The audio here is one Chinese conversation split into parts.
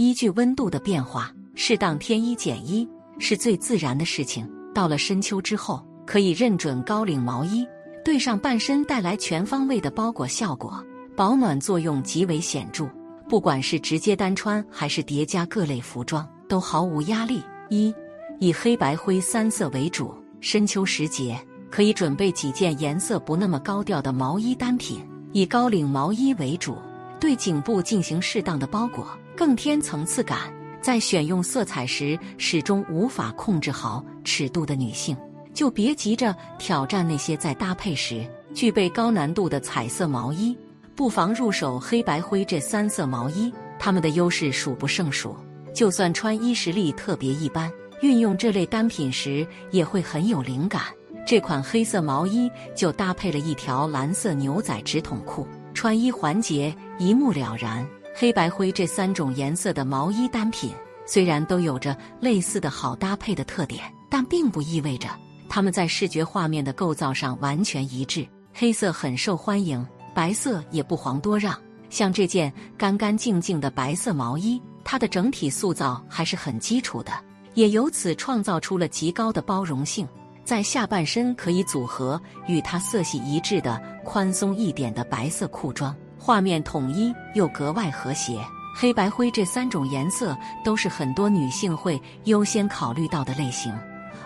依据温度的变化，适当添衣减衣是最自然的事情。到了深秋之后，可以认准高领毛衣，对上半身带来全方位的包裹效果，保暖作用极为显著。不管是直接单穿还是叠加各类服装，都毫无压力。一，以黑白灰三色为主，深秋时节可以准备几件颜色不那么高调的毛衣单品，以高领毛衣为主，对颈部进行适当的包裹。更添层次感。在选用色彩时，始终无法控制好尺度的女性，就别急着挑战那些在搭配时具备高难度的彩色毛衣，不妨入手黑白灰这三色毛衣，它们的优势数不胜数。就算穿衣实力特别一般，运用这类单品时也会很有灵感。这款黑色毛衣就搭配了一条蓝色牛仔直筒裤，穿衣环节一目了然。黑白灰这三种颜色的毛衣单品，虽然都有着类似的好搭配的特点，但并不意味着它们在视觉画面的构造上完全一致。黑色很受欢迎，白色也不遑多让。像这件干干净净的白色毛衣，它的整体塑造还是很基础的，也由此创造出了极高的包容性。在下半身可以组合与它色系一致的宽松一点的白色裤装。画面统一又格外和谐，黑白灰这三种颜色都是很多女性会优先考虑到的类型，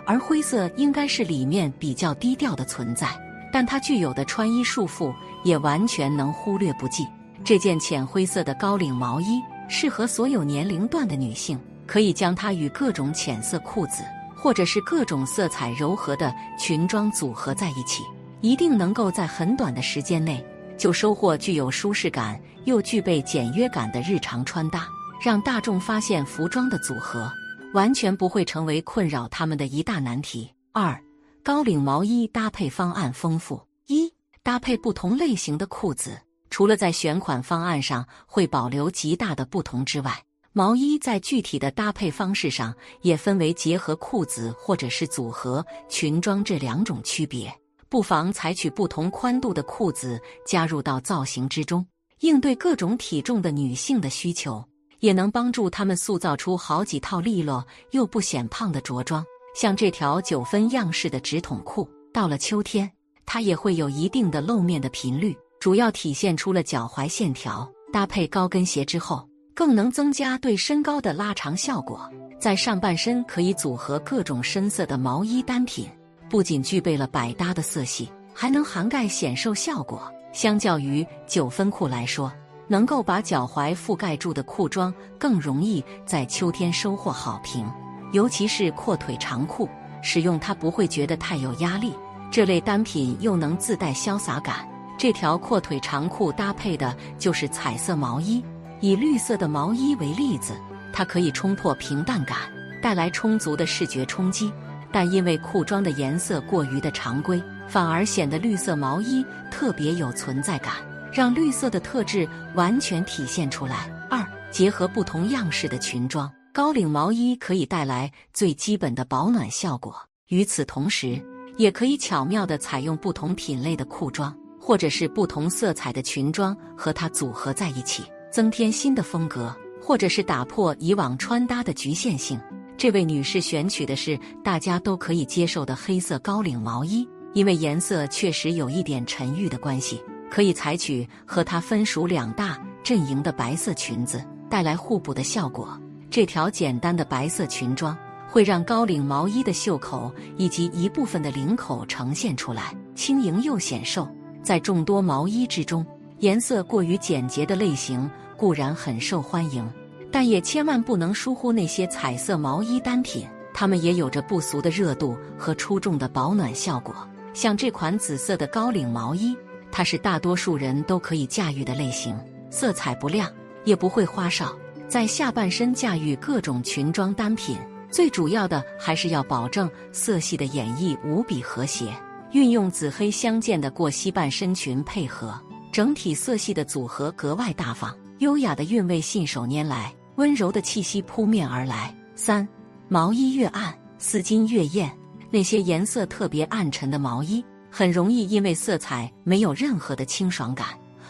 而灰色应该是里面比较低调的存在，但它具有的穿衣束缚也完全能忽略不计。这件浅灰色的高领毛衣适合所有年龄段的女性，可以将它与各种浅色裤子或者是各种色彩柔和的裙装组合在一起，一定能够在很短的时间内。就收获具有舒适感又具备简约感的日常穿搭，让大众发现服装的组合完全不会成为困扰他们的一大难题。二、高领毛衣搭配方案丰富。一、搭配不同类型的裤子，除了在选款方案上会保留极大的不同之外，毛衣在具体的搭配方式上也分为结合裤子或者是组合裙装这两种区别。不妨采取不同宽度的裤子加入到造型之中，应对各种体重的女性的需求，也能帮助她们塑造出好几套利落又不显胖的着装。像这条九分样式的直筒裤，到了秋天，它也会有一定的露面的频率，主要体现出了脚踝线条。搭配高跟鞋之后，更能增加对身高的拉长效果。在上半身可以组合各种深色的毛衣单品。不仅具备了百搭的色系，还能涵盖显瘦效果。相较于九分裤来说，能够把脚踝覆盖住的裤装更容易在秋天收获好评。尤其是阔腿长裤，使用它不会觉得太有压力。这类单品又能自带潇洒感。这条阔腿长裤搭配的就是彩色毛衣。以绿色的毛衣为例子，它可以冲破平淡感，带来充足的视觉冲击。但因为裤装的颜色过于的常规，反而显得绿色毛衣特别有存在感，让绿色的特质完全体现出来。二，结合不同样式的裙装，高领毛衣可以带来最基本的保暖效果。与此同时，也可以巧妙地采用不同品类的裤装，或者是不同色彩的裙装和它组合在一起，增添新的风格，或者是打破以往穿搭的局限性。这位女士选取的是大家都可以接受的黑色高领毛衣，因为颜色确实有一点沉郁的关系，可以采取和它分属两大阵营的白色裙子，带来互补的效果。这条简单的白色裙装会让高领毛衣的袖口以及一部分的领口呈现出来，轻盈又显瘦。在众多毛衣之中，颜色过于简洁的类型固然很受欢迎。但也千万不能疏忽那些彩色毛衣单品，它们也有着不俗的热度和出众的保暖效果。像这款紫色的高领毛衣，它是大多数人都可以驾驭的类型，色彩不亮，也不会花哨。在下半身驾驭各种裙装单品，最主要的还是要保证色系的演绎无比和谐。运用紫黑相间的过膝半身裙配合，整体色系的组合格外大方，优雅的韵味信手拈来。温柔的气息扑面而来。三，毛衣越暗，丝巾越艳。那些颜色特别暗沉的毛衣，很容易因为色彩没有任何的清爽感，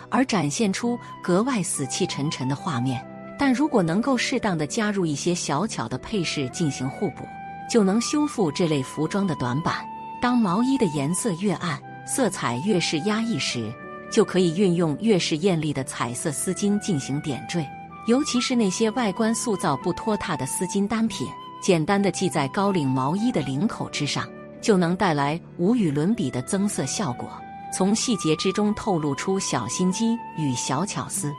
而展现出格外死气沉沉的画面。但如果能够适当的加入一些小巧的配饰进行互补，就能修复这类服装的短板。当毛衣的颜色越暗，色彩越是压抑时，就可以运用越是艳丽的彩色丝巾进行点缀。尤其是那些外观塑造不拖沓的丝巾单品，简单的系在高领毛衣的领口之上，就能带来无与伦比的增色效果。从细节之中透露出小心机与小巧思。